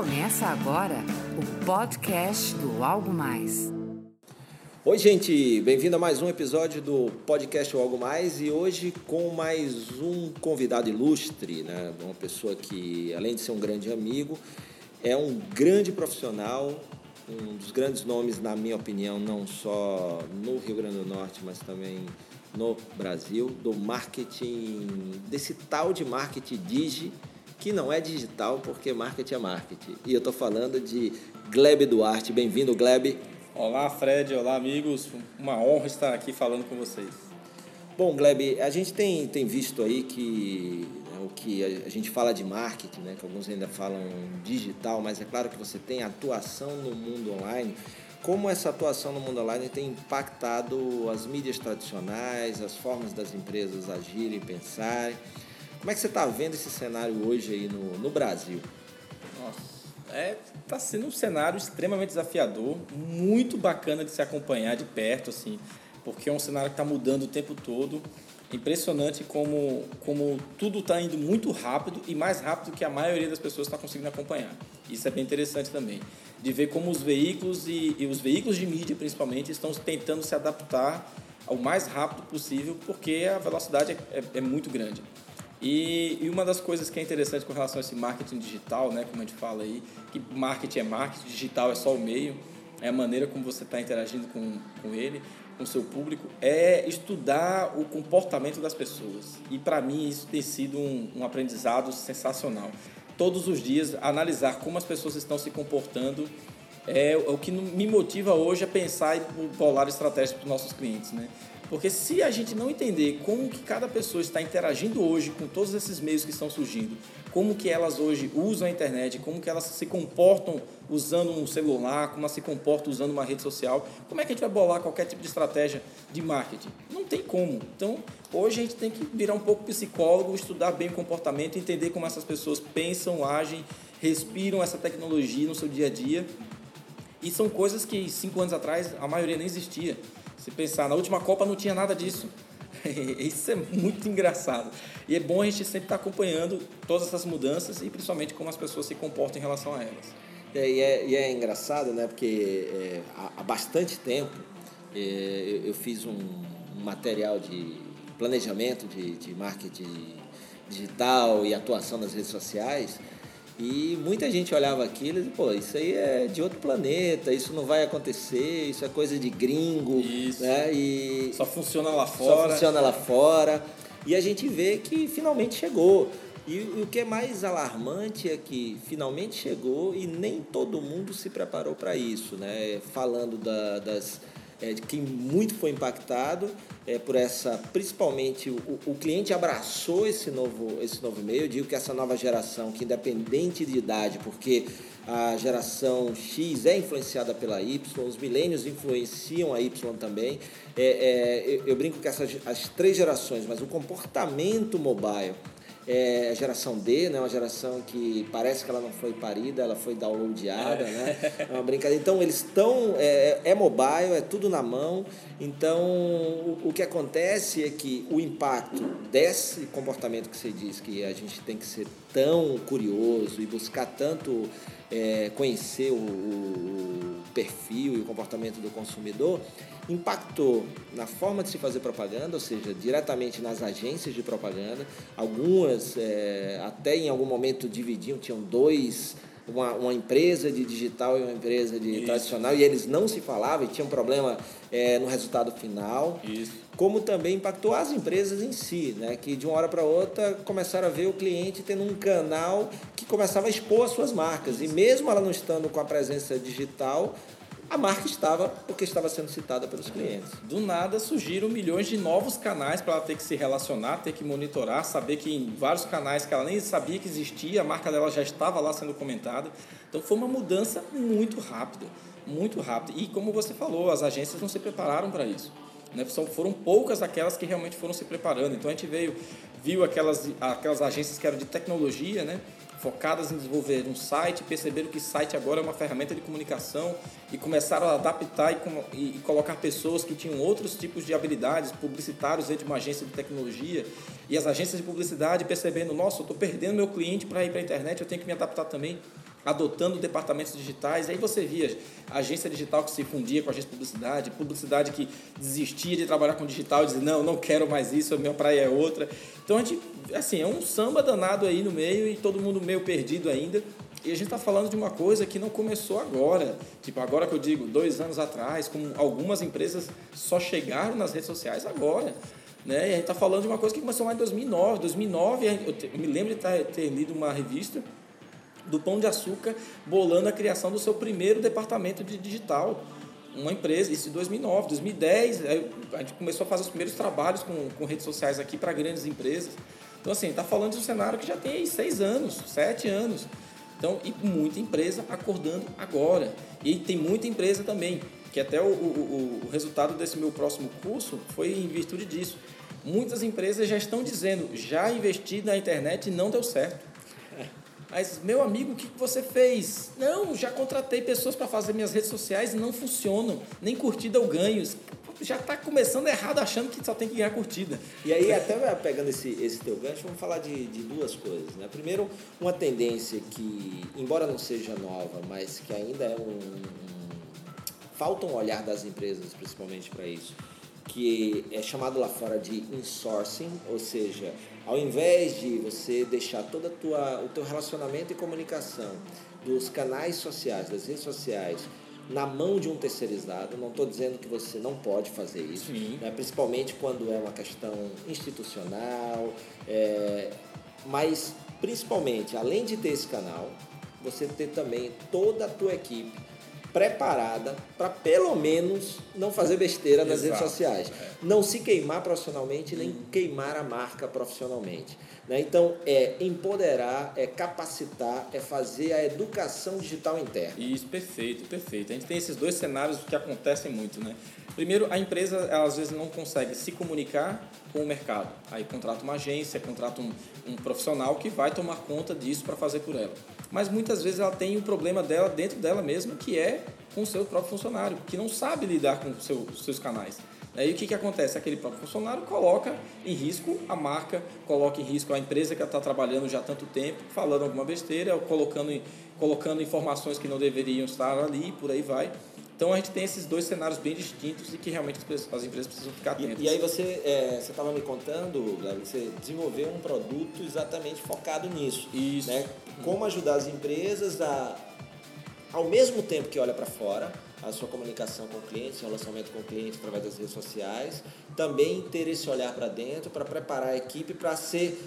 Começa agora o podcast do Algo Mais. Oi, gente, bem-vindo a mais um episódio do podcast Algo Mais e hoje com mais um convidado ilustre, né? Uma pessoa que, além de ser um grande amigo, é um grande profissional, um dos grandes nomes, na minha opinião, não só no Rio Grande do Norte, mas também no Brasil, do marketing, desse tal de marketing digi, que não é digital, porque marketing é marketing. E eu estou falando de Gleb Duarte. Bem-vindo, Gleb. Olá, Fred. Olá, amigos. Uma honra estar aqui falando com vocês. Bom, Gleb, a gente tem, tem visto aí que né, o que a, a, gente fala de marketing, né, que alguns ainda falam digital, mas é claro que você tem atuação no mundo online. Como essa atuação no mundo online tem impactado as mídias tradicionais, as formas das empresas agirem e pensarem? Como é que você está vendo esse cenário hoje aí no, no Brasil? Nossa, é, tá sendo um cenário extremamente desafiador, muito bacana de se acompanhar de perto, assim, porque é um cenário que está mudando o tempo todo. Impressionante como, como tudo está indo muito rápido e mais rápido que a maioria das pessoas está conseguindo acompanhar. Isso é bem interessante também, de ver como os veículos e, e os veículos de mídia, principalmente, estão tentando se adaptar ao mais rápido possível, porque a velocidade é, é, é muito grande. E, e, uma das coisas que é interessante com relação a esse marketing digital, né, como a gente fala aí, que marketing é marketing, digital é só o meio, é a maneira como você está interagindo com, com ele, com o seu público, é estudar o comportamento das pessoas. E para mim isso tem sido um, um aprendizado sensacional. Todos os dias, analisar como as pessoas estão se comportando é o que me motiva hoje a pensar e bolar estratégias para os nossos clientes, né? Porque se a gente não entender como que cada pessoa está interagindo hoje com todos esses meios que estão surgindo, como que elas hoje usam a internet, como que elas se comportam usando um celular, como elas se comportam usando uma rede social, como é que a gente vai bolar qualquer tipo de estratégia de marketing? Não tem como. Então, hoje a gente tem que virar um pouco psicólogo, estudar bem o comportamento, entender como essas pessoas pensam, agem, respiram essa tecnologia no seu dia a dia. E são coisas que cinco anos atrás a maioria nem existia. Se pensar, na última Copa não tinha nada disso. Isso é muito engraçado. E é bom a gente sempre estar acompanhando todas essas mudanças e principalmente como as pessoas se comportam em relação a elas. É, e, é, e é engraçado, né? Porque é, há, bastante tempo é, eu, eu, fiz um, um, material de planejamento de, de marketing digital e atuação nas redes sociais e muita gente olhava aquilo e dizia, pô, isso aí é de outro planeta, isso não vai acontecer, isso é coisa de gringo. Isso. Né? E só funciona lá fora. Só funciona lá fora. E a gente vê que finalmente chegou. E o que é mais alarmante é que finalmente chegou e nem todo mundo se preparou para isso, né? Falando da, das é, quem muito foi impactado é, por essa, principalmente o, o cliente abraçou esse novo, esse novo meio. Eu digo que essa nova geração, que independente de idade, porque a geração X é influenciada pela Y, os milênios influenciam a Y também. É, é, eu, eu, brinco que essas as três gerações, mas o comportamento mobile é a geração D, né? uma geração que parece que ela não foi parida, ela foi downloadada, é. né? É uma brincadeira. Então eles estão, é, é mobile, é tudo na mão. Então o, o que acontece é que o impacto desse comportamento que você diz que a gente tem que ser tão curioso e buscar tanto é, conhecer o, o perfil e o comportamento do consumidor, impactou na forma de se fazer propaganda, ou seja, diretamente nas agências de propaganda. Algumas é, até em algum momento dividiam, tinham dois uma, uma empresa de digital e uma empresa de Isso. tradicional, e eles não se falavam e tinham problema é, no resultado final. Isso. Como também impactou as empresas em si, né? que de uma hora para outra começaram a ver o cliente tendo um canal que começava a expor as suas marcas. E mesmo ela não estando com a presença digital, a marca estava porque estava sendo citada pelos clientes. Do nada surgiram milhões de novos canais para ela ter que se relacionar, ter que monitorar, saber que em vários canais que ela nem sabia que existia, a marca dela já estava lá sendo comentada. Então foi uma mudança muito rápida, muito rápida. E como você falou, as agências não se prepararam para isso. Né? Foram poucas aquelas que realmente foram se preparando. Então a gente veio, viu aquelas, aquelas agências que eram de tecnologia, né? Focadas em desenvolver um site, perceberam que site agora é uma ferramenta de comunicação e começaram a adaptar e, e, e colocar pessoas que tinham outros tipos de habilidades, publicitários dentro de uma agência de tecnologia e as agências de publicidade percebendo, nossa, eu estou perdendo meu cliente para ir para a internet, eu tenho que me adaptar também. Adotando departamentos digitais. Aí você via agência digital que se fundia com agência de publicidade, publicidade que desistia de trabalhar com digital e dizia, não, não quero mais isso, a minha praia é outra. Então a gente, assim, é um samba danado aí no meio e todo mundo meio perdido ainda. E a gente está falando de uma coisa que não começou agora. Tipo, agora que eu digo, dois anos atrás, como algumas empresas só chegaram nas redes sociais agora. Né? E a gente está falando de uma coisa que começou lá em 2009. 2009, eu me lembro de ter lido uma revista do Pão de Açúcar bolando a criação do seu primeiro departamento de digital. Uma empresa, isso em 2009. 2010, a gente começou a fazer os primeiros trabalhos com, com redes sociais aqui para grandes empresas. Então, assim, está falando de um cenário que já tem seis anos, sete anos. Então, e muita empresa acordando agora. E tem muita empresa também, que até o, o, o resultado desse meu próximo curso foi em virtude disso. Muitas empresas já estão dizendo, já investi na internet e não deu certo. Mas, meu amigo, o que você fez? Não, já contratei pessoas para fazer minhas redes sociais e não funcionam. Nem curtida eu ganho. Já está começando errado achando que só tem que ganhar curtida. E aí, até pegando esse, esse teu gancho, vamos falar de, de duas coisas. Né? Primeiro, uma tendência que, embora não seja nova, mas que ainda é um, um falta um olhar das empresas, principalmente para isso, que é chamado lá fora de insourcing, ou seja, ao invés de você deixar todo o teu relacionamento e comunicação dos canais sociais, das redes sociais, na mão de um terceirizado, não estou dizendo que você não pode fazer isso, né? principalmente quando é uma questão institucional, é, mas principalmente, além de ter esse canal, você ter também toda a tua equipe preparada para pelo menos não fazer besteira nas Exato. redes sociais. É. Não se queimar profissionalmente, nem uhum. queimar a marca profissionalmente. Né? Então, é empoderar, é capacitar, é fazer a educação digital interna. Isso, perfeito, perfeito. A gente tem esses dois cenários que acontecem muito. Né? Primeiro, a empresa ela, às vezes não consegue se comunicar com o mercado. Aí contrata uma agência, contrata um, um profissional que vai tomar conta disso para fazer por ela mas muitas vezes ela tem um problema dela dentro dela mesma, que é com o seu próprio funcionário, que não sabe lidar com seu, seus canais. E o que, que acontece? Aquele próprio funcionário coloca em risco a marca, coloca em risco a empresa que está trabalhando já há tanto tempo, falando alguma besteira, colocando, colocando informações que não deveriam estar ali, por aí vai. Então a gente tem esses dois cenários bem distintos e que realmente as, empresas precisam ficar atentas. E, e aí você é, você estava me contando, você desenvolveu um produto exatamente focado nisso. Isso. Né? Como ajudar as empresas a, ao mesmo tempo que olha para fora, a sua comunicação com o cliente, seu relacionamento com o cliente através das redes sociais, também ter esse olhar para dentro para preparar a equipe para ser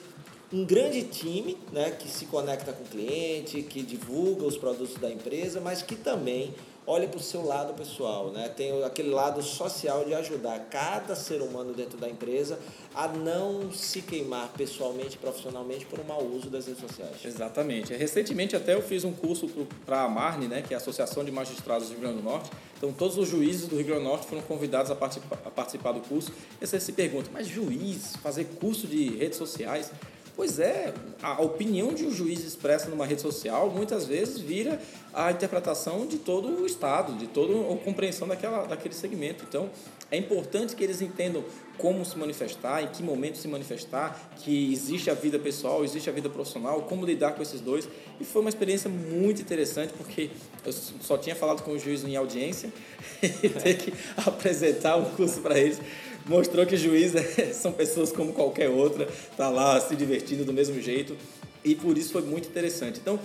um grande time né, que se conecta com o cliente, que divulga os produtos da empresa, mas que também olhe para o seu lado pessoal, né? Tem aquele lado social de ajudar cada ser humano dentro da empresa a não se queimar pessoalmente, profissionalmente por um mau uso das redes sociais. Exatamente. Recentemente até eu fiz um curso para a Marne, né, que é a Associação de Magistrados do Rio Grande do Norte. Então todos os juízes do Rio Grande do Norte foram convidados a participar, a participar do curso. E você se pergunta, mas juiz, fazer curso de redes sociais? Pois é, a opinião de um juiz expressa numa rede social muitas vezes vira a interpretação de todo o Estado, de toda a compreensão daquela, daquele segmento. Então, é importante que eles entendam como se manifestar, em que momento se manifestar, que existe a vida pessoal, existe a vida profissional, como lidar com esses dois. E foi uma experiência muito interessante, porque eu só tinha falado com o juiz em audiência e ter que apresentar um curso para eles mostrou que juiz é, são pessoas como qualquer outra, tá lá se divertindo do mesmo jeito e por isso foi muito interessante. Então,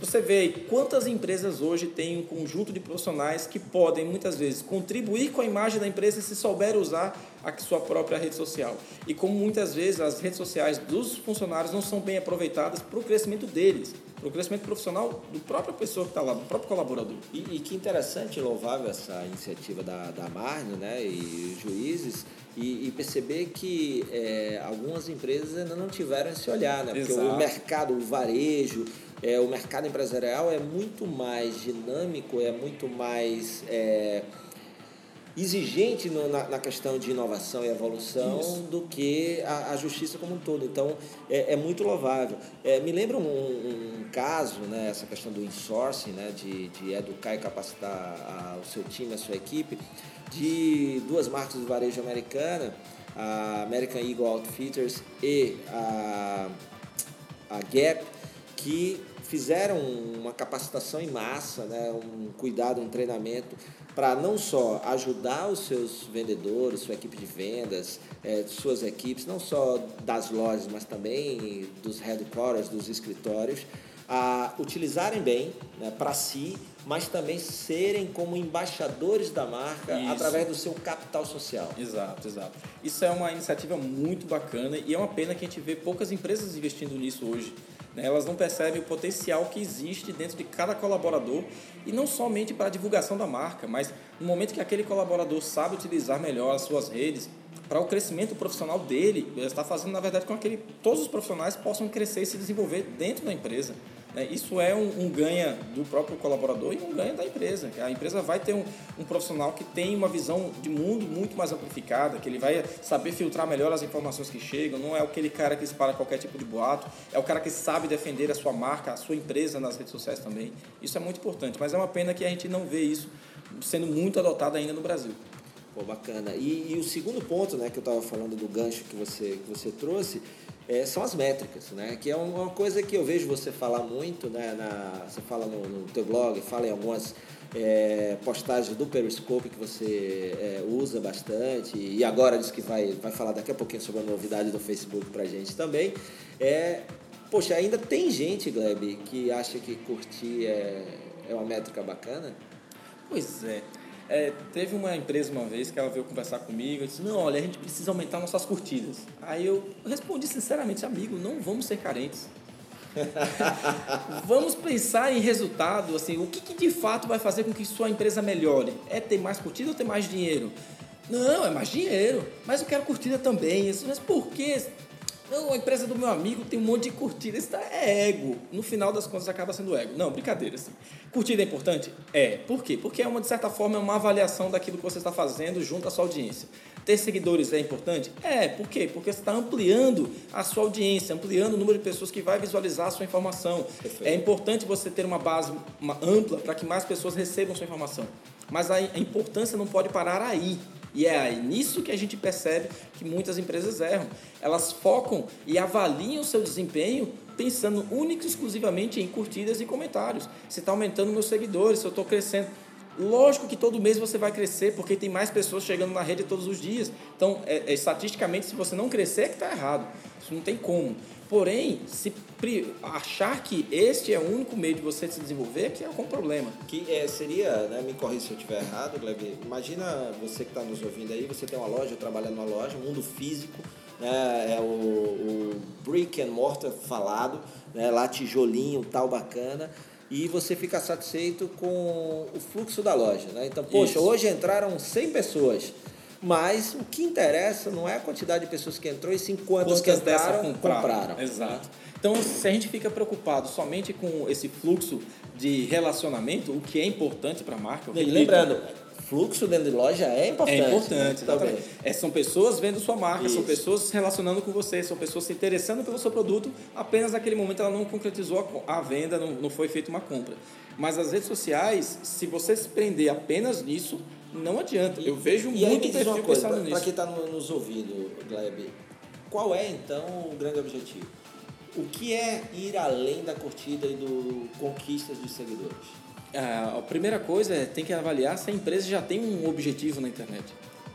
você vê quantas empresas hoje têm um conjunto de profissionais que podem muitas vezes contribuir com a imagem da empresa se souber usar a sua própria rede social. E como muitas vezes as redes sociais dos funcionários não são bem aproveitadas para o crescimento deles, para o crescimento profissional do própria pessoa que está lá, do próprio colaborador. E, e que interessante e louvável essa iniciativa da, da Marne né, e juízes e, e perceber que é, algumas empresas ainda não tiveram esse olhar, né? Porque Exato. o mercado, o varejo, é, o mercado empresarial é muito mais dinâmico, é muito mais é, exigente no, na, na, questão de inovação e evolução Isso. do que a, a, justiça como um todo. Então, é, é muito louvável. É, me lembra um, um, caso, né, essa questão do insourcing, né, de, de educar e capacitar a, o seu time, a sua equipe, de duas marcas de varejo americana, a American Eagle Outfitters e a, a Gap, que fizeram uma capacitação em massa, né, um cuidado, um treinamento para não só ajudar os seus vendedores, sua equipe de vendas, é, suas equipes, não só das lojas, mas também dos headquarters, dos escritórios, a utilizarem bem né, para si, mas também serem como embaixadores da marca Isso. através do seu capital social. Exato, exato. Isso é uma iniciativa muito bacana e é uma pena que a gente vê poucas empresas investindo nisso hoje. Né? Elas não percebem o potencial que existe dentro de cada colaborador e não somente para a divulgação da marca, mas no momento que aquele colaborador sabe utilizar melhor as suas redes para o crescimento profissional dele, ele está fazendo na verdade com que todos os profissionais possam crescer e se desenvolver dentro da empresa. Né? Isso é um, um, ganha do próprio colaborador e um ganha da empresa. A empresa vai ter um, um, profissional que tem uma visão de mundo muito mais amplificada, que ele vai saber filtrar melhor as informações que chegam, não é aquele cara que espalha qualquer tipo de boato, é o cara que sabe defender a sua marca, a sua empresa nas redes sociais também. Isso é muito importante, mas é uma pena que a gente não vê isso sendo muito adotado ainda no Brasil. Pô, bacana. E, e o segundo ponto, né, que eu estava falando do gancho que você, que você trouxe, é, são as métricas, né? Que é uma coisa que eu vejo você falar muito, né? Na, você fala no, no teu blog, fala em algumas é, postagens do Periscope que você é, usa bastante e agora diz que vai, vai falar daqui a pouquinho sobre a novidade do Facebook pra gente também. É, poxa, ainda tem gente, Gleb, que acha que curtir é, é uma métrica bacana? Pois é. É, teve uma empresa uma vez que ela veio conversar comigo e disse: Não, olha, a gente precisa aumentar nossas curtidas. Aí eu respondi sinceramente: Amigo, não vamos ser carentes. vamos pensar em resultado, assim, o que, que, de fato vai fazer com que sua empresa melhore? É ter mais curtida ou ter mais dinheiro? Não, é mais dinheiro, mas eu quero curtida também. Mas por quê? Não, a empresa do meu amigo tem um monte de curtida. Isso é ego. No final das contas acaba sendo ego. Não, brincadeira. Assim. Curtida é importante? É. Por quê? Porque é uma, de certa forma, é uma avaliação daquilo que você está fazendo junto à sua audiência. Ter seguidores é importante? É. Por quê? Porque você está ampliando a sua audiência, ampliando o número de pessoas que vai visualizar a sua informação. Perfeito. É importante você ter uma base uma ampla para que mais pessoas recebam sua informação. Mas a importância não pode parar aí. E é nisso que a gente percebe que muitas empresas erram. Elas focam e avaliam o seu desempenho pensando única e exclusivamente em curtidas e comentários. Se está aumentando meus seguidores, se eu estou crescendo. Lógico que todo mês você vai crescer, porque tem mais pessoas chegando na rede todos os dias. Então, é, é, estatisticamente, se você não crescer, é que está errado. Isso não tem como. Porém, se achar que este é o único meio de você se desenvolver, que é um problema. Que é, seria, né, me corrija se eu estiver errado, Gleb, imagina você que está nos ouvindo aí, você tem uma loja, trabalha numa loja, mundo físico, né, é o, o brick and mortar falado, né, lá tijolinho, tal, bacana, e você fica satisfeito com o fluxo da loja. Né? Então, poxa, Isso. hoje entraram 100 pessoas, mas o que interessa não é a quantidade de pessoas que entrou, e sim quantas, que entraram, compraram. compraram. Exato. Então, se a gente fica preocupado somente com esse fluxo de relacionamento, o que é importante para a marca... E lembrando, fluxo dentro de loja é importante. É importante, exatamente. É, são pessoas vendo sua marca, Isso. são pessoas se relacionando com você, são pessoas se interessando pelo seu produto, apenas naquele momento ela não concretizou a, venda, não, não foi feita uma compra. Mas as redes sociais, se você se prender apenas nisso, não adianta. Eu vejo e muito perfil pensando nisso. Para quem está nos ouvindo, Gleb, qual é então o grande objetivo? O que é ir além da curtida e do conquistas de seguidores? A primeira coisa é tem que avaliar se a empresa já tem um objetivo na internet,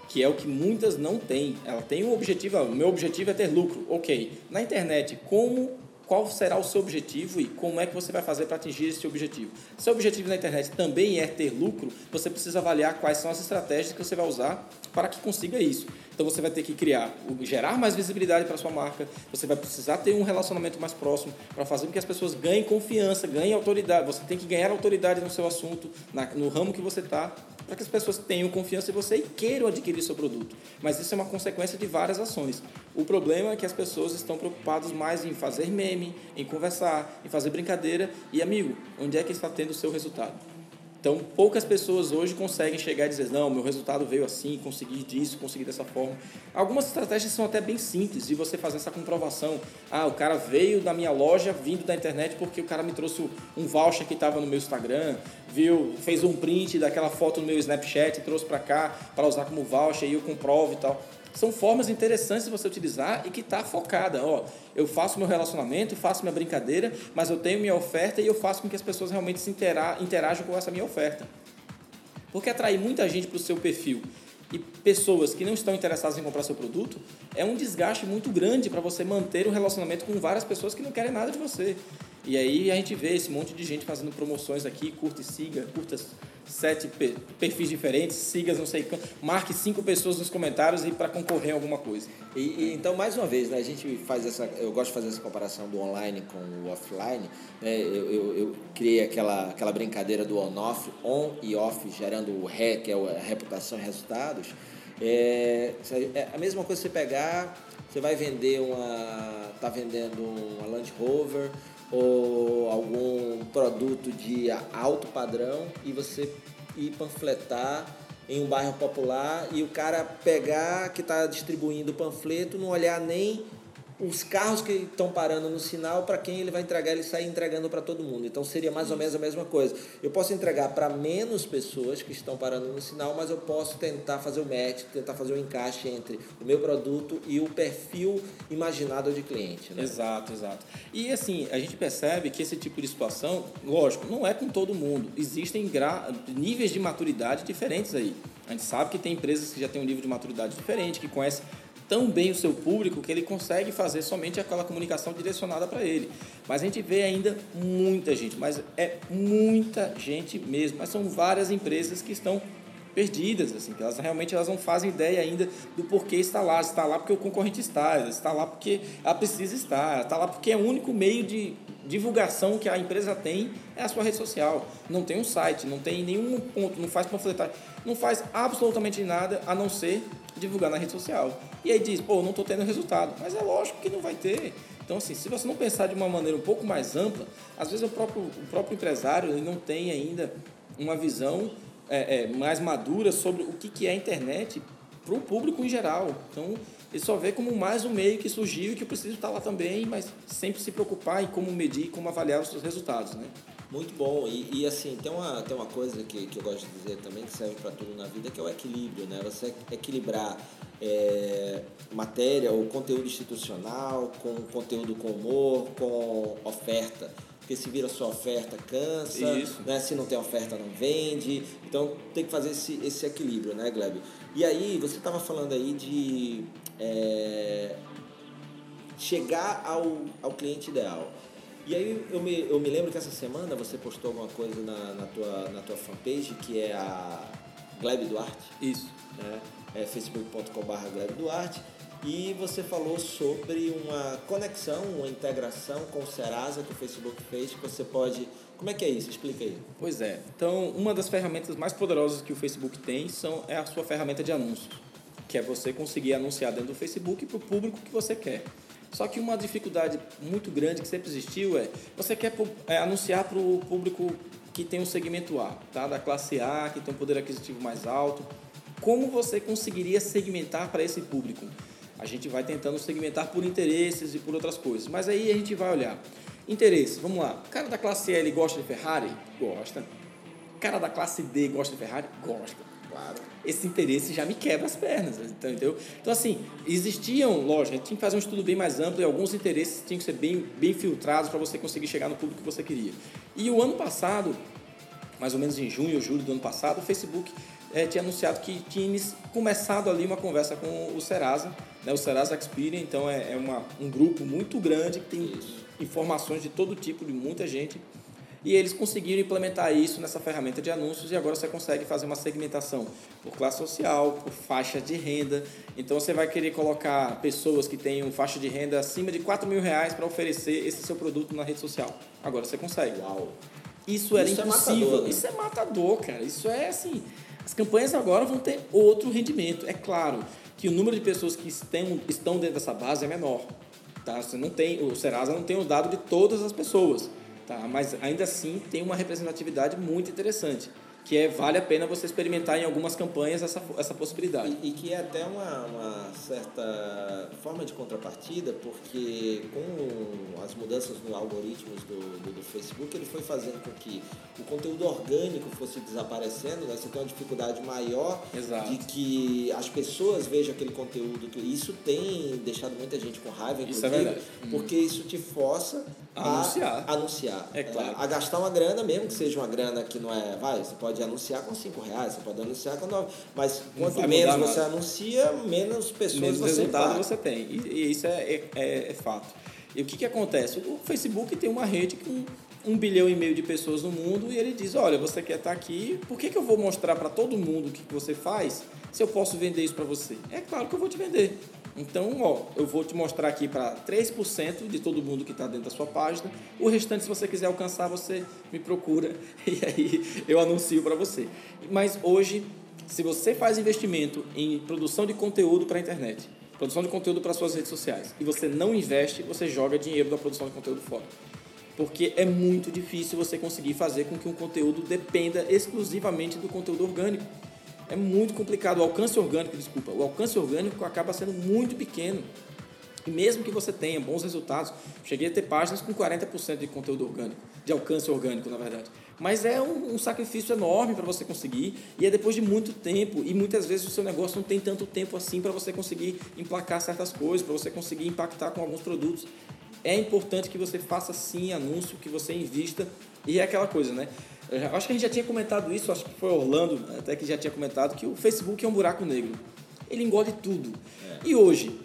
que é o que muitas não têm. Ela tem um objetivo, o meu objetivo é ter lucro. Ok, na internet, como qual será o seu objetivo e como é que você vai fazer para atingir esse objetivo. Se o objetivo na internet também é ter lucro, você precisa avaliar quais são as estratégias que você vai usar para que consiga isso. Então você vai ter que criar, gerar mais visibilidade para sua marca, você vai precisar ter um relacionamento mais próximo para fazer com que as pessoas ganhem confiança, ganhem autoridade. Você tem que ganhar autoridade no seu assunto, no ramo que você está, para que as pessoas tenham confiança em você e queiram adquirir seu produto. Mas isso é uma consequência de várias ações. O problema é que as pessoas estão preocupadas mais em fazer meme, em conversar, em fazer brincadeira. E, amigo, onde é que está tendo o seu resultado? Então, poucas pessoas hoje conseguem chegar e dizer: não, meu resultado veio assim, consegui disso, consegui dessa forma. Algumas estratégias são até bem simples de você fazer essa comprovação. Ah, o cara veio da minha loja vindo da internet porque o cara me trouxe um voucher que estava no meu Instagram, viu, fez um print daquela foto no meu Snapchat, trouxe para cá para usar como voucher e eu comprovo e tal. São formas interessantes de você utilizar e que está focada. Ó, eu faço meu relacionamento, faço minha brincadeira, mas eu tenho minha oferta e eu faço com que as pessoas realmente se interajam com essa minha oferta. Porque atrair muita gente para o seu perfil e pessoas que não estão interessadas em comprar seu produto é um desgaste muito grande para você manter um relacionamento com várias pessoas que não querem nada de você. E aí a gente vê esse monte de gente fazendo promoções aqui, curta e siga, curtas sete perfis diferentes, siga não sei quanto, marque cinco pessoas nos comentários e para concorrer a alguma coisa. E, e, então, mais uma vez, né, a gente faz essa, eu gosto de fazer essa comparação do online com o offline. Né, eu, eu, eu criei aquela, aquela brincadeira do on-off, on e off, gerando o RE, que é a reputação e resultados. É, é a mesma coisa você pegar, você vai vender uma, tá vendendo uma Land Rover, ou algum produto de alto padrão e você ir panfletar em um bairro popular e o cara pegar que está distribuindo o panfleto, não olhar nem os carros que estão parando no sinal, para quem ele vai entregar, ele sai entregando para todo mundo. Então seria mais ou menos a mesma coisa. Eu posso entregar para menos pessoas que estão parando no sinal, mas eu posso tentar fazer o match, tentar fazer o encaixe entre o meu produto e o perfil imaginado de cliente. Né? Exato, exato. E assim, a gente percebe que esse tipo de situação, lógico, não é com todo mundo. Existem gra... níveis de maturidade diferentes aí. A gente sabe que tem empresas que já têm um nível de maturidade diferente, que conhecem tão bem o seu público que ele consegue fazer somente aquela comunicação direcionada para ele. Mas a gente vê ainda muita gente, mas é muita gente mesmo. Mas são várias empresas que estão perdidas, assim, que elas realmente elas não fazem ideia ainda do porquê está lá. Está lá porque o concorrente está, está lá porque ela precisa estar, está lá porque é o único meio de divulgação que a empresa tem é a sua rede social. Não tem um site, não tem nenhum ponto, não faz panfletagem, não faz absolutamente nada a não ser divulgar na rede social. E aí diz, pô, não estou tendo resultado. Mas é lógico que não vai ter. Então, assim, se você não pensar de uma maneira um pouco mais ampla, às vezes o próprio, o próprio empresário ele não tem ainda uma visão é, é, mais madura sobre o que, que é a internet para o público em geral. Então, ele só vê como mais um meio que surgiu e que eu preciso estar lá também, mas sempre se preocupar em como medir, como avaliar os seus resultados, né? Muito bom. E, e, assim, tem uma, tem uma coisa que, que eu gosto de dizer também, que serve para tudo na vida, que é o equilíbrio, né? Você equilibrar é, matéria ou conteúdo institucional com conteúdo com humor, com oferta. Porque se vira sua oferta, cansa. Né? Se não tem oferta, não vende. Então, tem que fazer esse, esse equilíbrio, né, Gleb? E aí, você estava falando aí de é, chegar ao, ao cliente ideal. E aí eu me, eu me lembro que essa semana você postou alguma coisa na, na, tua, na tua fanpage, que é a Gleb Duarte. Isso. Né? É facebook.com.br Gleb Duarte. E você falou sobre uma conexão, uma integração com o Serasa que o Facebook fez, que você pode... Como é que é isso? Explica aí. Pois é. Então, uma das ferramentas mais poderosas que o Facebook tem são, é a sua ferramenta de anúncios, que é você conseguir anunciar dentro do Facebook para o público que você quer. Só que uma dificuldade muito grande que sempre existiu é você quer é, anunciar para o público que tem um segmento A, tá? da classe A, que tem um poder aquisitivo mais alto. Como você conseguiria segmentar para esse público? A gente vai tentando segmentar por interesses e por outras coisas. Mas aí a gente vai olhar. Interesse, vamos lá. O cara da classe L gosta de Ferrari? Gosta. O cara da classe D gosta de Ferrari? Gosta. Claro. Esse interesse já me quebra as pernas, entendeu? Então, assim, existiam, lógico, a gente tinha que fazer um estudo bem mais amplo e alguns interesses tinham que ser bem, bem filtrados para você conseguir chegar no público que você queria. E o ano passado, mais ou menos em junho ou julho do ano passado, o Facebook é, tinha anunciado que tinha começado ali uma conversa com o Serasa, né, o Serasa Experian, então é, é uma, um grupo muito grande que tem Isso. informações de todo tipo, de muita gente e eles conseguiram implementar isso nessa ferramenta de anúncios e agora você consegue fazer uma segmentação por classe social, por faixa de renda. Então você vai querer colocar pessoas que tenham faixa de renda acima de 4 mil reais para oferecer esse seu produto na rede social. Agora você consegue. Uau! Isso era isso é impossível. É matador, né? Isso é matador, cara. Isso é assim. As campanhas agora vão ter outro rendimento. É claro que o número de pessoas que estão, estão dentro dessa base é menor. Tá? Você não tem, o Serasa não tem o dado de todas as pessoas. Tá? Mas ainda assim tem uma representatividade muito interessante, que é vale a pena você experimentar em algumas campanhas essa, essa possibilidade. E, e que é até uma, uma certa forma de contrapartida, porque com as mudanças no algoritmos do, do, do, Facebook, ele foi fazendo com que o conteúdo orgânico fosse desaparecendo, né? Você tem uma dificuldade maior Exato. de que as pessoas vejam aquele conteúdo. Que isso tem deixado muita gente com raiva, isso é verdade. porque isso te força a anunciar. anunciar. É claro. A gastar uma grana, mesmo que seja uma grana que não é. Vai, você pode anunciar com 5 reais, você pode anunciar com 9. Mas quanto menos você nada. anuncia, menos pessoas menos você resultado você tem. E, e isso é, é, é, é, fato. E o que, que acontece? O Facebook tem uma rede com um bilhão e meio de pessoas no mundo e ele diz: olha, você quer estar aqui, por que, que eu vou mostrar para todo mundo o que, que você faz se eu posso vender isso para você? É claro que eu vou te vender. Então, ó, eu vou te mostrar aqui para 3% de todo mundo que está dentro da sua página. O restante, se você quiser alcançar, você me procura e aí eu anuncio para você. Mas hoje, se você faz investimento em produção de conteúdo para a internet, produção de conteúdo para suas redes sociais, e você não investe, você joga dinheiro da produção de conteúdo fora. Porque é muito difícil você conseguir fazer com que um conteúdo dependa exclusivamente do conteúdo orgânico é muito complicado. O alcance orgânico, desculpa, o alcance orgânico acaba sendo muito pequeno. E mesmo que você tenha bons resultados, cheguei a ter páginas com 40% de conteúdo orgânico, de alcance orgânico, na verdade. Mas é um, um sacrifício enorme para você conseguir, e é depois de muito tempo, e muitas vezes o seu negócio não tem tanto tempo assim para você conseguir emplacar certas coisas, para você conseguir impactar com alguns produtos. É importante que você faça sim anúncio, que você invista, e é aquela coisa, né? Eu acho que a gente já tinha comentado isso, acho que foi Orlando até que já tinha comentado que o Facebook é um buraco negro. Ele engole tudo. É. E hoje,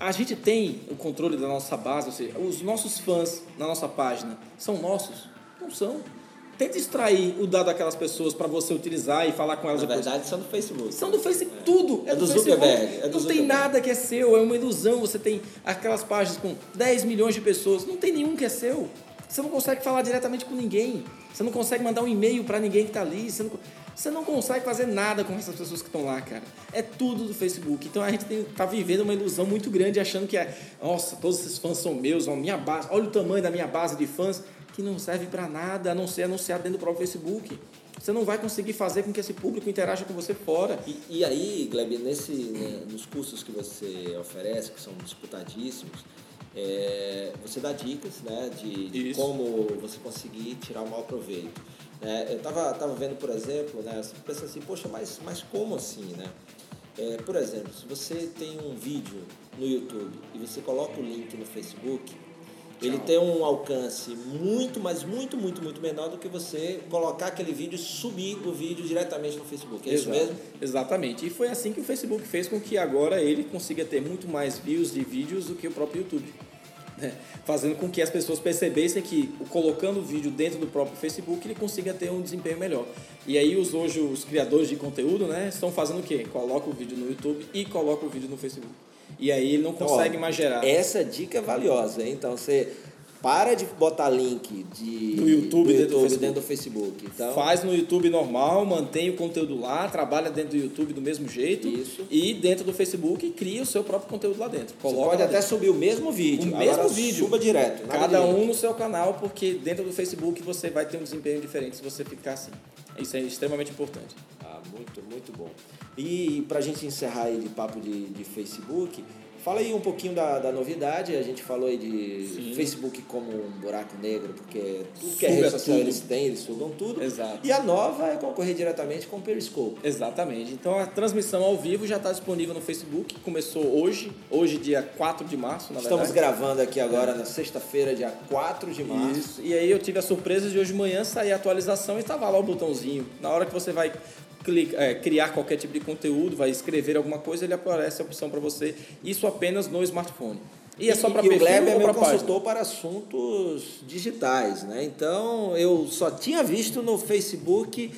a gente tem o controle da nossa base, ou seja, os nossos fãs na nossa página são nossos? Não são. Tenta extrair o dado daquelas pessoas para você utilizar e falar com elas Na depois. verdade, são do Facebook. São do Facebook, é. tudo é, é do, do Zuckerberg. É do não tem nada que é seu, é uma ilusão. Você tem aquelas páginas com 10 milhões de pessoas, não tem nenhum que é seu. Você não consegue falar diretamente com ninguém. Você não consegue mandar um e-mail para ninguém que está ali. Você não, você não consegue fazer nada com essas pessoas que estão lá, cara. É tudo do Facebook. Então a gente está vivendo uma ilusão muito grande achando que é, nossa, todos esses fãs são meus, a minha base, olha o tamanho da minha base de fãs, que não serve para nada a não ser anunciar dentro do próprio Facebook. Você não vai conseguir fazer com que esse público interaja com você fora. E, e aí, Gleb, nesse, né, nos cursos que você oferece, que são disputadíssimos, é, você dá dicas né, de, de como você conseguir tirar o maior proveito. É, eu estava tava vendo, por exemplo, né, você pensa assim, poxa, mas, mas como assim? Né? É, por exemplo, se você tem um vídeo no YouTube e você coloca o link no Facebook, ele tem um alcance muito, mas muito, muito, muito menor do que você colocar aquele vídeo e subir o vídeo diretamente no Facebook. É Exato. isso mesmo? Exatamente. E foi assim que o Facebook fez com que agora ele consiga ter muito mais views de vídeos do que o próprio YouTube. Né? Fazendo com que as pessoas percebessem que, colocando o vídeo dentro do próprio Facebook, ele consiga ter um desempenho melhor. E aí, os, hoje, os criadores de conteúdo né, estão fazendo o quê? Coloca o vídeo no YouTube e coloca o vídeo no Facebook. E aí ele não então, consegue mais gerar. Essa dica é valiosa, hein? Então você para de botar link de, do YouTube, do dentro, do Facebook. dentro do Facebook. Então, Faz no YouTube normal, mantém o conteúdo lá, trabalha dentro do YouTube do mesmo jeito. Isso. E dentro do Facebook cria o seu próprio conteúdo lá dentro. Coloca Você pode até dentro. subir o mesmo vídeo. O mesmo vídeo. Suba direto. Cada um no seu canal, porque dentro do Facebook você vai ter um desempenho diferente se você ficar assim. Isso é extremamente importante. Muito, muito bom. E para a gente encerrar aí de papo de, de Facebook, Fala aí um pouquinho da, da novidade. A gente falou aí de Sim. Facebook como um buraco negro, porque tudo que é rede social eles têm, eles sugam tudo. Exato. E a nova é concorrer diretamente com o Periscope. Exatamente. Então a transmissão ao vivo já está disponível no Facebook. Começou hoje, hoje dia 4 de março, na Estamos verdade. gravando aqui agora é. na sexta-feira, dia 4 de março. Isso. E aí eu tive a surpresa de hoje de manhã sair a atualização e estava lá o botãozinho. Na hora que você vai clicar, é, criar qualquer tipo de conteúdo, vai escrever alguma coisa, ele aparece a opção para você. Isso apenas no smartphone. E é só para perfil o Gleb é meu consultor para assuntos digitais, né? Então eu só tinha visto no Facebook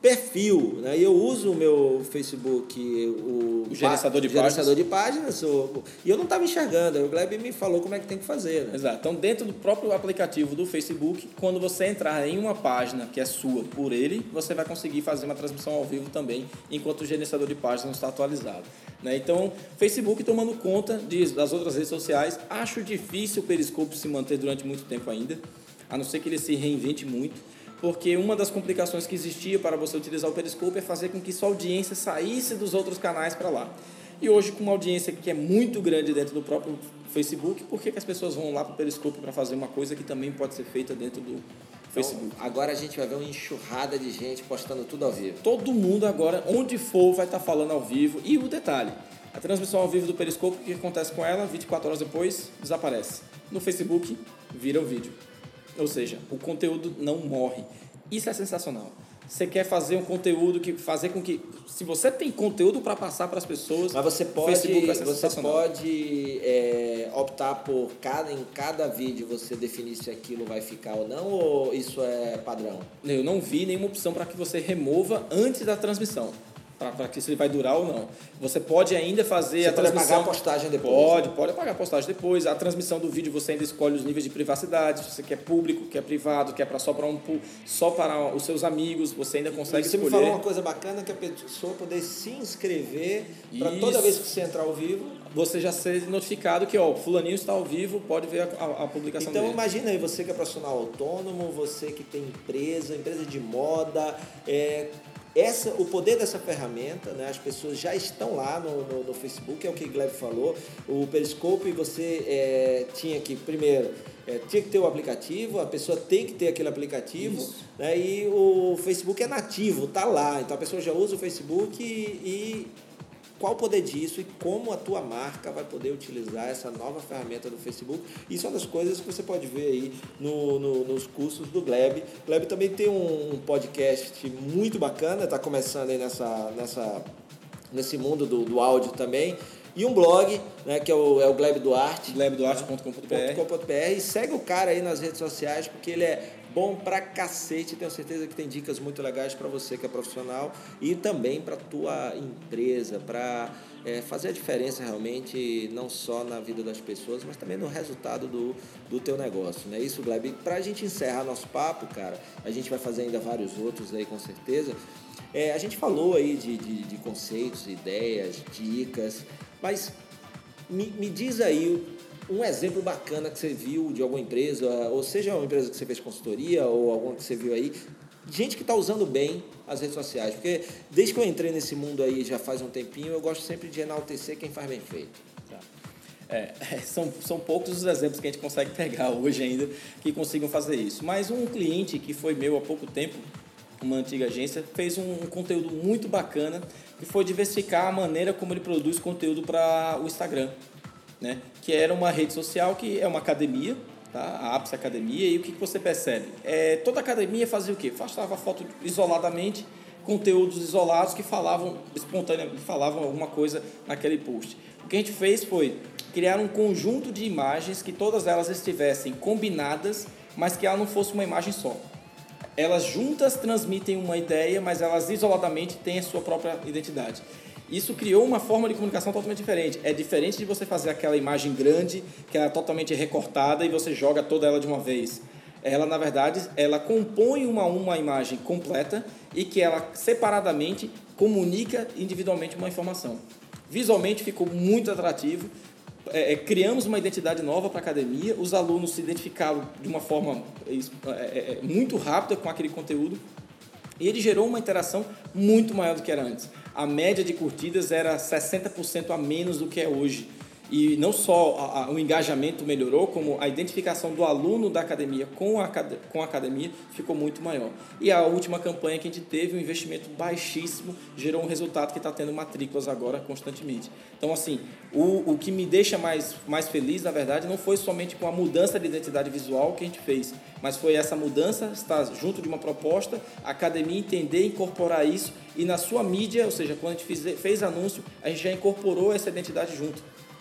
perfil, né? E eu uso o meu Facebook, o, o gerenciador, de, gerenciador páginas. de páginas, o, e eu não estava enxergando. O Gleb me falou como é que tem que fazer. Né? Exato. Então, dentro do próprio aplicativo do Facebook, quando você entrar em uma página que é sua por ele, você vai conseguir fazer uma transmissão ao vivo também, enquanto o gerenciador de páginas não está atualizado. Né? Então, Facebook tomando conta de, das outras redes sociais, acho difícil o Periscope se manter durante muito tempo ainda, a não ser que ele se reinvente muito porque uma das complicações que existia para você utilizar o Periscope é fazer com que sua audiência saísse dos outros canais para lá. E hoje, com uma audiência que é muito grande dentro do próprio Facebook, por que, que as pessoas vão lá para o Periscope para fazer uma coisa que também pode ser feita dentro do Facebook? Então, agora a gente vai ver uma enxurrada de gente postando tudo ao vivo. Todo mundo agora, onde for, vai estar tá falando ao vivo. E o detalhe, a transmissão ao vivo do Periscope, o que acontece com ela? 24 horas depois, desaparece. No Facebook, vira o vídeo. Ou seja, o conteúdo não morre. Isso é sensacional. Você quer fazer um conteúdo que fazer com que se você tem conteúdo para passar para as pessoas, mas você pode você pode é, optar por cada em cada vídeo você definir se aquilo vai ficar ou não ou isso é padrão? Eu não vi nenhuma opção para que você remova antes da transmissão para que se ele vai durar ou não. Você pode ainda fazer você a transmissão. Pode pagar a postagem depois. Pode, pode pagar a postagem depois. A transmissão do vídeo você ainda escolhe os níveis de privacidade. Se você quer público, quer privado, quer para só para um só para os seus amigos, você ainda consegue e você escolher. Você me falou uma coisa bacana que a pessoa poder se inscrever para toda vez que você entrar ao vivo, você já ser notificado que ó, fulaninho está ao vivo, pode ver a, a, a publicação então, dele. Então imagina aí você que é profissional autônomo, você que tem empresa, empresa de moda, é, essa, o poder dessa ferramenta, né, as pessoas já estão lá no, no, no Facebook, é o que o Gleb falou. O Periscope você é, tinha que, primeiro, é, tinha que ter o aplicativo, a pessoa tem que ter aquele aplicativo, né, e o Facebook é nativo, tá lá. Então a pessoa já usa o Facebook e, e qual o poder disso e como a tua marca vai poder utilizar essa nova ferramenta do Facebook. Isso é uma das coisas que você pode ver aí no, no, nos cursos do Gleb. O Gleb também tem um, um podcast muito bacana, está começando aí nessa, nessa, nesse mundo do, do áudio também. E um blog, né, que é o, é o Gleb Duarte. glebduarte.com.br. E segue o cara aí nas redes sociais, porque ele é bom pra cacete. Tenho certeza que tem dicas muito legais para você que é profissional e também para tua empresa, para é, fazer a diferença realmente não só na vida das pessoas, mas também no resultado do, do teu negócio. Não é isso, Gleb? Para a gente encerrar nosso papo, cara, a gente vai fazer ainda vários outros aí com certeza. É, a gente falou aí de, de, de conceitos, ideias, dicas, mas me, me diz aí um exemplo bacana que você viu de alguma empresa, ou seja, uma empresa que você fez consultoria ou alguma que você viu aí, gente que está usando bem as redes sociais. Porque desde que eu entrei nesse mundo aí já faz um tempinho, eu gosto sempre de enaltecer quem faz bem feito. Tá. É, são, são poucos os exemplos que a gente consegue pegar hoje ainda que consigam fazer isso. Mas um cliente que foi meu há pouco tempo, uma antiga agência, fez um, um conteúdo muito bacana que foi diversificar a maneira como ele produz conteúdo para o Instagram né? que era uma rede social que é uma academia, tá? a Apps Academia, e o que, que você percebe? É, toda academia fazia o quê? Fazia foto isoladamente, conteúdos isolados que falavam espontaneamente, falavam alguma coisa naquele post. O que a gente fez foi criar um conjunto de imagens que todas elas estivessem combinadas, mas que ela não fosse uma imagem só. Elas juntas transmitem uma ideia, mas elas isoladamente têm a sua própria identidade. Isso criou uma forma de comunicação totalmente diferente. É diferente de você fazer aquela imagem grande, que é totalmente recortada e você joga toda ela de uma vez. Ela, na verdade, ela compõe uma uma imagem completa e que ela separadamente comunica individualmente uma informação. Visualmente ficou muito atrativo. É, é, criamos uma identidade nova para a academia. Os alunos se identificaram de uma forma é, é, é, muito rápida com aquele conteúdo e ele gerou uma interação muito maior do que era antes a média de curtidas era 60% a menos do que é hoje. E não só a, a, o engajamento melhorou, como a identificação do aluno da academia com a, com a academia ficou muito maior. E a última campanha que a gente teve, um investimento baixíssimo, gerou um resultado que está tendo matrículas agora constantemente. Então, assim, o, o que me deixa mais, mais feliz, na verdade, não foi somente com a mudança de identidade visual que a gente fez, mas foi essa mudança, estar junto de uma proposta, a academia entender, incorporar isso e na sua mídia, ou seja, quando a gente fez, fez anúncio, a gente já incorporou essa identidade junto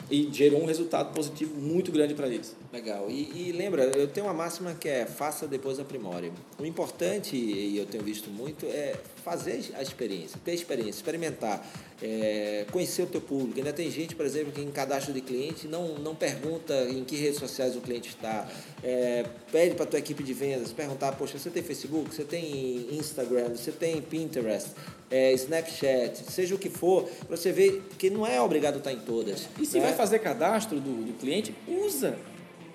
e gerou um resultado positivo muito grande para eles. Legal. E, e, lembra, eu tenho uma máxima que é faça depois aprimore. O importante, e eu tenho visto muito, é fazer a experiência, ter experiência, experimentar, é, conhecer o teu público. Ainda tem gente, por exemplo, que em cadastro de cliente não, não pergunta em que redes sociais o cliente está. É, pede para a tua equipe de vendas perguntar, poxa, você tem Facebook, você tem Instagram, você tem Pinterest, é, Snapchat, seja o que for, para você ver que não é obrigado estar em todas. E se né? vai fazer cadastro do, do cliente, usa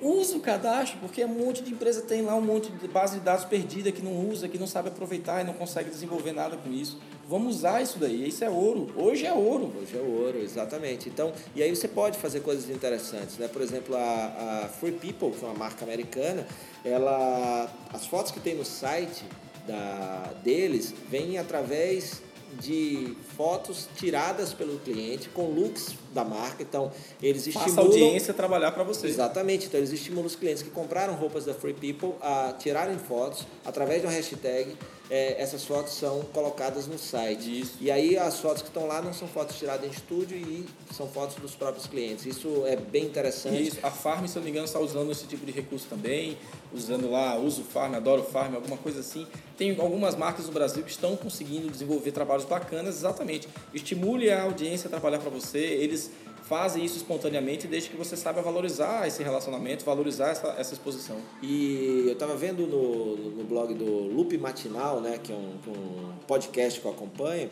usa o cadastro, porque um monte de empresa tem lá um monte de base de dados perdida que não usa, que não sabe aproveitar e não consegue desenvolver nada com isso. vamos usar isso daí. Isso é ouro. Hoje é ouro. Hoje é ouro, exatamente. Então, e aí você pode fazer coisas interessantes, né? Por exemplo, a, a Free People, que é uma marca americana, ela, as fotos que tem no site da, deles vêm através de fotos tiradas pelo cliente com looks da marca. Então, eles estimulam. a audiência trabalhar para você. Exatamente. Então, eles estimulam os clientes que compraram roupas da Free People a tirarem fotos através de uma hashtag. É, essas fotos são colocadas no site. Isso. E aí, as fotos que estão lá não são fotos tiradas em estúdio e são fotos dos próprios clientes. Isso é bem interessante. Isso. A Farm, se eu não me engano, está usando esse tipo de recurso também. Usando lá, uso Farm, adoro Farm, alguma coisa assim. Tem algumas marcas no Brasil que estão conseguindo desenvolver trabalhos bacanas, exatamente. Estimule a audiência a trabalhar para você. Eles fazem isso espontaneamente desde que você saiba valorizar esse relacionamento, valorizar essa, essa exposição. E eu estava vendo no, no blog do Loop Matinal, né, que é um, um podcast que eu acompanho,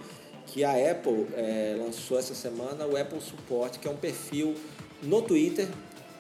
que a Apple é, lançou essa semana o Apple Support, que é um perfil no Twitter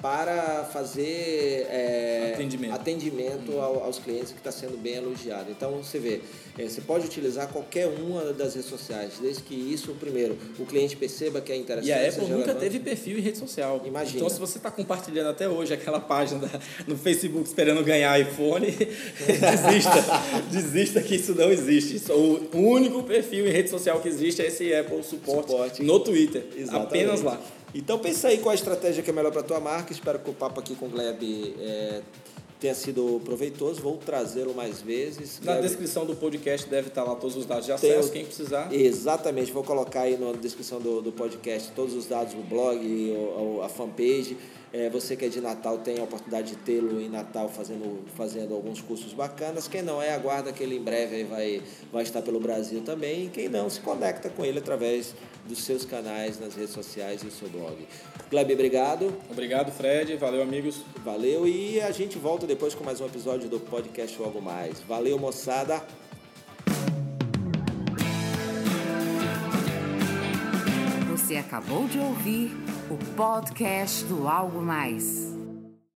para fazer é, Atendimento. atendimento ao- aos clientes que está sendo bem elogiado. Então você vê, é, você pode utilizar qualquer uma das redes sociais, desde que isso, primeiro, o cliente perceba que é interessante. E a Apple nunca teve perfil em rede social. Imagina. Então, se você está compartilhando até hoje aquela página da- no Facebook esperando ganhar iPhone, desista. desista que isso não existe. O único perfil em rede social que existe é esse Apple Support, Suporte. no Twitter. Exatamente. Apenas lá. Então pensa aí qual a estratégia que é melhor para tua marca. Espero que o papo aqui com o Gleb é, tenha sido proveitoso. Vou trazê-lo mais vezes. Na Gleb- descrição do podcast deve estar lá todos os dados de Tem acesso, o- quem precisar. Exatamente, vou colocar aí na descrição do, do podcast todos os dados do blog, o- o- a fanpage. É, você que é de Natal tem a oportunidade de tê-lo em Natal fazendo, fazendo alguns cursos bacanas. Quem não é, aguarda que ele em breve aí vai, vai estar pelo Brasil também. E quem não, se conecta com ele através dos seus canais nas redes sociais e o seu blog. Gleb, obrigado. Obrigado, Fred. Valeu, amigos. Valeu e a gente volta depois com mais um episódio do podcast Algo Mais. Valeu, moçada. Você acabou de ouvir o podcast do Algo Mais.